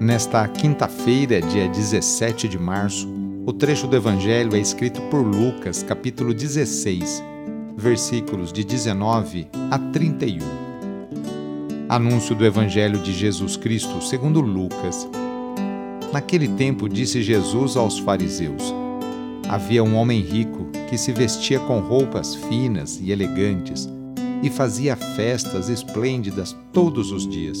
Nesta quinta-feira, dia 17 de março, o trecho do Evangelho é escrito por Lucas, capítulo 16, versículos de 19 a 31. Anúncio do Evangelho de Jesus Cristo segundo Lucas. Naquele tempo disse Jesus aos fariseus: Havia um homem rico que se vestia com roupas finas e elegantes e fazia festas esplêndidas todos os dias.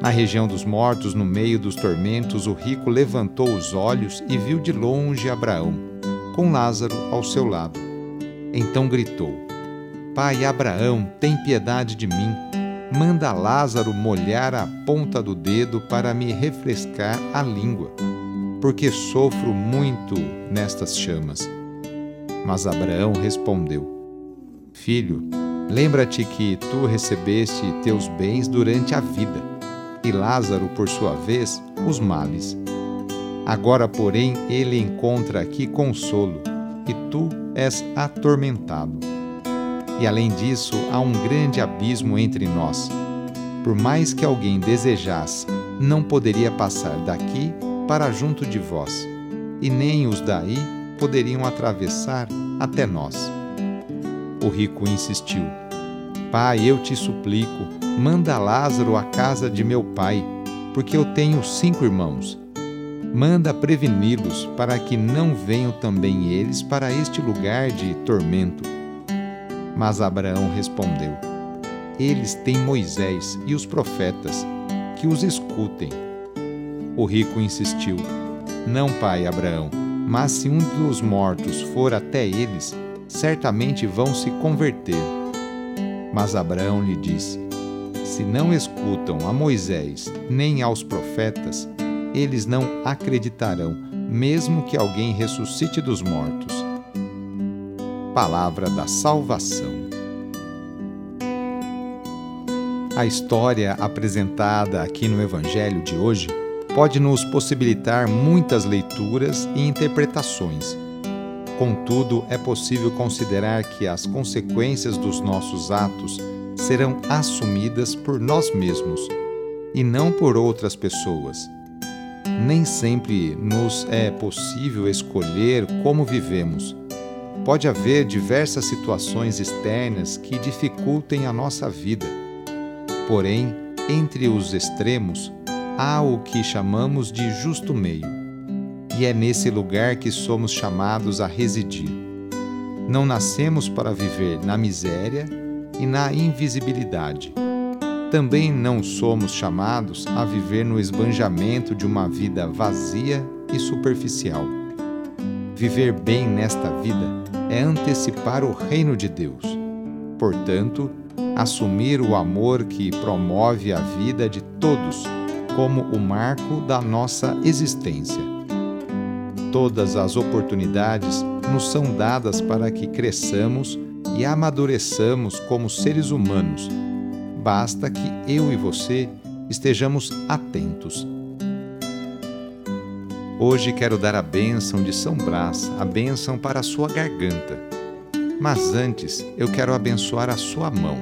Na região dos mortos, no meio dos tormentos, o rico levantou os olhos e viu de longe Abraão, com Lázaro ao seu lado. Então gritou: Pai Abraão, tem piedade de mim. Manda Lázaro molhar a ponta do dedo para me refrescar a língua, porque sofro muito nestas chamas. Mas Abraão respondeu: Filho, lembra-te que tu recebeste teus bens durante a vida e Lázaro, por sua vez, os males. Agora, porém, ele encontra aqui consolo, e tu és atormentado. E além disso, há um grande abismo entre nós. Por mais que alguém desejasse, não poderia passar daqui para junto de vós, e nem os daí poderiam atravessar até nós. O rico insistiu: Pai, eu te suplico, manda Lázaro à casa de meu pai, porque eu tenho cinco irmãos. Manda preveni-los, para que não venham também eles para este lugar de tormento. Mas Abraão respondeu: Eles têm Moisés e os profetas, que os escutem. O rico insistiu: Não, pai Abraão, mas se um dos mortos for até eles, certamente vão se converter. Mas Abraão lhe disse: Se não escutam a Moisés nem aos profetas, eles não acreditarão, mesmo que alguém ressuscite dos mortos. Palavra da Salvação. A história apresentada aqui no Evangelho de hoje pode nos possibilitar muitas leituras e interpretações Contudo, é possível considerar que as consequências dos nossos atos serão assumidas por nós mesmos e não por outras pessoas. Nem sempre nos é possível escolher como vivemos. Pode haver diversas situações externas que dificultem a nossa vida. Porém, entre os extremos, há o que chamamos de justo meio e é nesse lugar que somos chamados a residir. Não nascemos para viver na miséria e na invisibilidade. Também não somos chamados a viver no esbanjamento de uma vida vazia e superficial. Viver bem nesta vida é antecipar o reino de Deus. Portanto, assumir o amor que promove a vida de todos como o marco da nossa existência. Todas as oportunidades nos são dadas para que cresçamos e amadureçamos como seres humanos. Basta que eu e você estejamos atentos. Hoje quero dar a bênção de São Brás, a bênção para a sua garganta. Mas antes, eu quero abençoar a sua mão,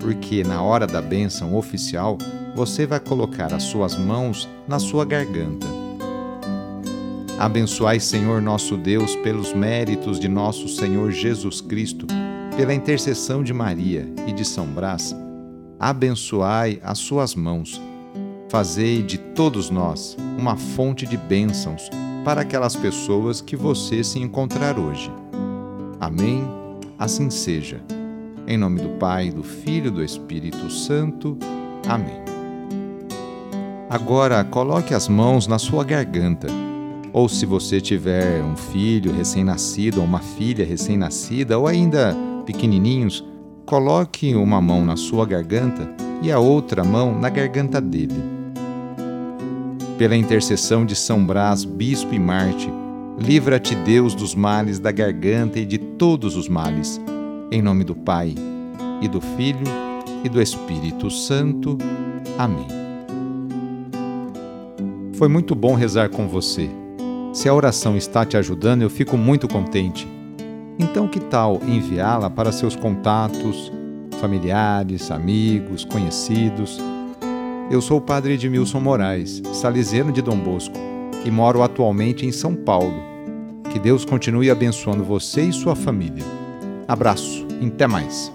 porque na hora da bênção oficial, você vai colocar as suas mãos na sua garganta. Abençoai, Senhor nosso Deus, pelos méritos de nosso Senhor Jesus Cristo, pela intercessão de Maria e de São Brás, abençoai as suas mãos. Fazei de todos nós uma fonte de bênçãos para aquelas pessoas que você se encontrar hoje. Amém? Assim seja. Em nome do Pai, do Filho e do Espírito Santo. Amém. Agora coloque as mãos na sua garganta. Ou se você tiver um filho recém-nascido ou uma filha recém-nascida ou ainda pequenininhos, coloque uma mão na sua garganta e a outra mão na garganta dele. Pela intercessão de São Brás, bispo e Marte, livra-te Deus dos males da garganta e de todos os males. Em nome do Pai, e do Filho, e do Espírito Santo. Amém. Foi muito bom rezar com você. Se a oração está te ajudando, eu fico muito contente. Então, que tal enviá-la para seus contatos, familiares, amigos, conhecidos? Eu sou o padre Edmilson Moraes, salesiano de Dom Bosco, e moro atualmente em São Paulo. Que Deus continue abençoando você e sua família. Abraço, até mais.